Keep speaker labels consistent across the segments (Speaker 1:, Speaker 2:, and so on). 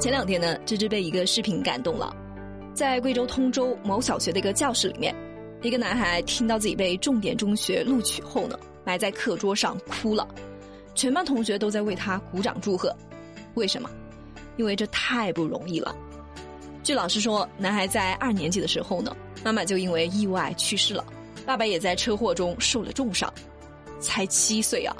Speaker 1: 前两天呢，芝芝被一个视频感动了，在贵州通州某小学的一个教室里面，一个男孩听到自己被重点中学录取后呢，埋在课桌上哭了，全班同学都在为他鼓掌祝贺。为什么？因为这太不容易了。据老师说，男孩在二年级的时候呢，妈妈就因为意外去世了，爸爸也在车祸中受了重伤，才七岁啊，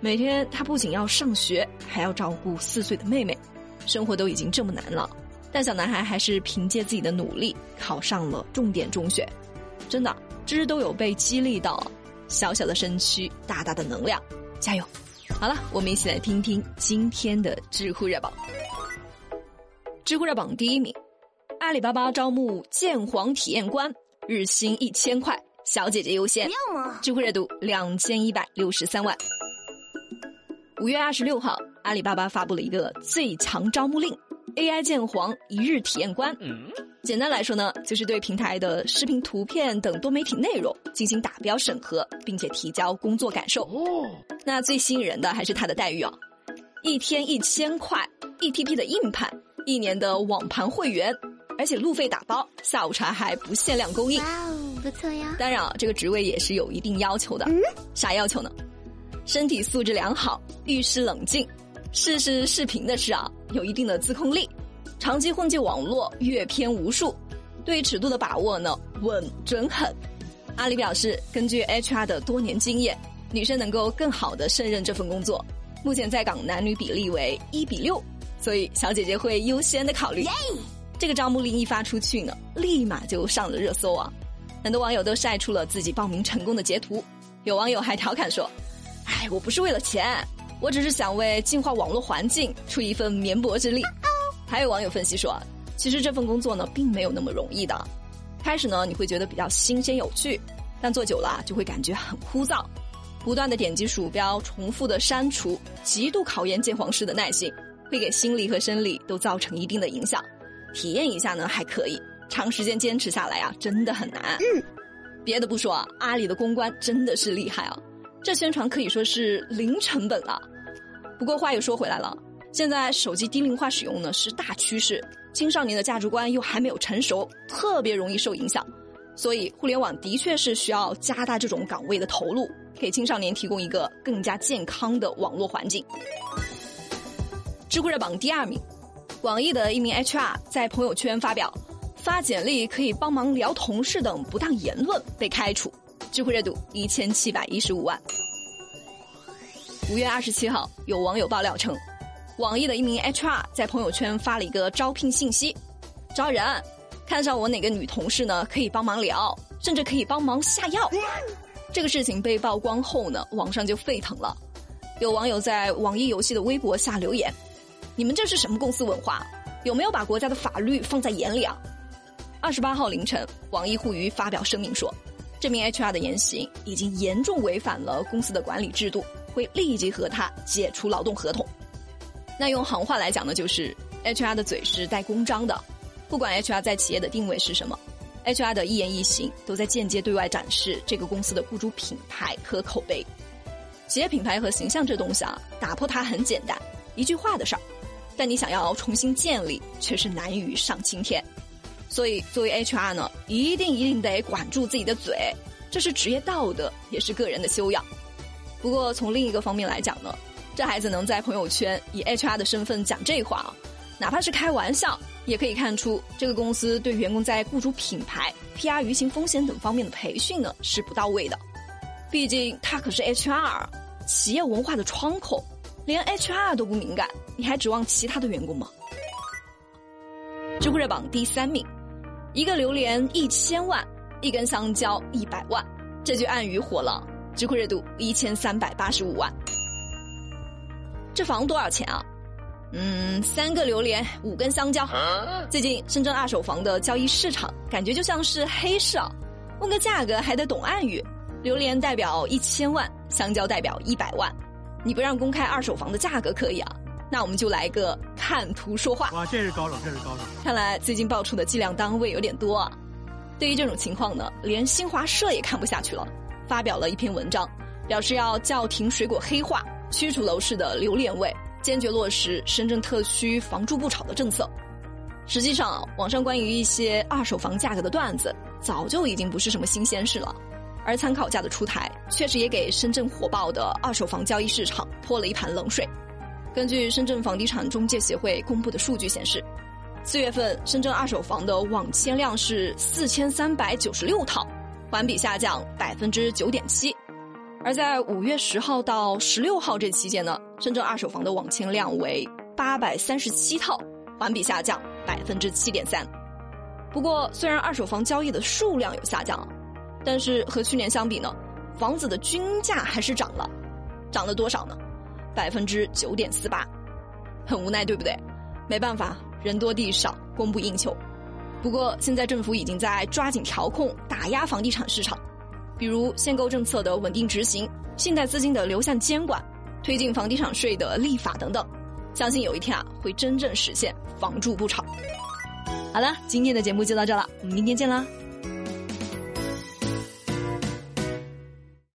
Speaker 1: 每天他不仅要上学，还要照顾四岁的妹妹。生活都已经这么难了，但小男孩还是凭借自己的努力考上了重点中学。真的，芝芝都有被激励到，小小的身躯，大大的能量，加油！好了，我们一起来听听今天的知乎热榜。知乎热榜第一名，阿里巴巴招募鉴黄体验官，日薪一千块，小姐姐优先。知乎热度两千一百六十三万。五月二十六号。阿里巴巴发布了一个最强招募令：AI 鉴黄一日体验官。简单来说呢，就是对平台的视频、图片等多媒体内容进行打标审核，并且提交工作感受。哦那最吸引人的还是它的待遇啊，一天一千块，E T P 的硬盘，一年的网盘会员，而且路费打包，下午茶还不限量供应。哇哦，不错呀！当然啊，这个职位也是有一定要求的。啥要求呢？身体素质良好，遇事冷静。试试视频的事啊，有一定的自控力，长期混迹网络，阅片无数，对尺度的把握呢稳准狠。阿里表示，根据 HR 的多年经验，女生能够更好的胜任这份工作。目前在岗男女比例为一比六，所以小姐姐会优先的考虑。这个招募令一发出去呢，立马就上了热搜啊！很多网友都晒出了自己报名成功的截图，有网友还调侃说：“哎，我不是为了钱。”我只是想为净化网络环境出一份绵薄之力。还有网友分析说，其实这份工作呢，并没有那么容易的。开始呢，你会觉得比较新鲜有趣，但做久了就会感觉很枯燥，不断的点击鼠标，重复的删除，极度考验鉴黄师的耐心，会给心理和生理都造成一定的影响。体验一下呢还可以，长时间坚持下来啊，真的很难。嗯别的不说啊，阿里的公关真的是厉害啊，这宣传可以说是零成本了。不过话又说回来了，现在手机低龄化使用呢是大趋势，青少年的价值观又还没有成熟，特别容易受影响，所以互联网的确是需要加大这种岗位的投入，给青少年提供一个更加健康的网络环境。知乎热榜第二名，网易的一名 HR 在朋友圈发表发简历可以帮忙聊同事等不当言论被开除，知乎热度一千七百一十五万。五月二十七号，有网友爆料称，网易的一名 HR 在朋友圈发了一个招聘信息，招人，看上我哪个女同事呢？可以帮忙聊，甚至可以帮忙下药。这个事情被曝光后呢，网上就沸腾了，有网友在网易游戏的微博下留言：“你们这是什么公司文化？有没有把国家的法律放在眼里啊？”二十八号凌晨，网易互娱发表声明说，这名 HR 的言行已经严重违反了公司的管理制度。会立即和他解除劳动合同。那用行话来讲呢，就是 HR 的嘴是带公章的，不管 HR 在企业的定位是什么，HR 的一言一行都在间接对外展示这个公司的雇主品牌和口碑。企业品牌和形象这东西啊，打破它很简单，一句话的事儿，但你想要重新建立，却是难于上青天。所以，作为 HR 呢，一定一定得管住自己的嘴，这是职业道德，也是个人的修养。不过从另一个方面来讲呢，这孩子能在朋友圈以 HR 的身份讲这话啊，哪怕是开玩笑，也可以看出这个公司对员工在雇主品牌、PR 舆情风险等方面的培训呢是不到位的。毕竟他可是 HR，企业文化的窗口，连 HR 都不敏感，你还指望其他的员工吗？知乎热榜第三名，一个榴莲一千万，一根香蕉一百万，这句暗语火了。知乎热度一千三百八十五万，这房多少钱啊？嗯，三个榴莲，五根香蕉。最近深圳二手房的交易市场感觉就像是黑市啊，问个价格还得懂暗语。榴莲代表一千万，香蕉代表一百万。你不让公开二手房的价格可以啊？那我们就来个看图说话。
Speaker 2: 哇，这是高手，这是高手。
Speaker 1: 看来最近爆出的计量单位有点多啊。对于这种情况呢，连新华社也看不下去了。发表了一篇文章，表示要叫停水果黑化，驱除楼市的榴莲味，坚决落实深圳特区房住不炒的政策。实际上，网上关于一些二手房价格的段子，早就已经不是什么新鲜事了。而参考价的出台，确实也给深圳火爆的二手房交易市场泼了一盆冷水。根据深圳房地产中介协会公布的数据显示，四月份深圳二手房的网签量是四千三百九十六套，环比下降百分之九点七。而在五月十号到十六号这期间呢，深圳二手房的网签量为八百三十七套，环比下降百分之七点三。不过，虽然二手房交易的数量有下降，但是和去年相比呢，房子的均价还是涨了，涨了多少呢？百分之九点四八，很无奈，对不对？没办法，人多地少，供不应求。不过，现在政府已经在抓紧调控，打压房地产市场。比如限购政策的稳定执行，信贷资金的流向监管，推进房地产税的立法等等，相信有一天啊会真正实现房住不炒。好了，今天的节目就到这了，我们明天见啦。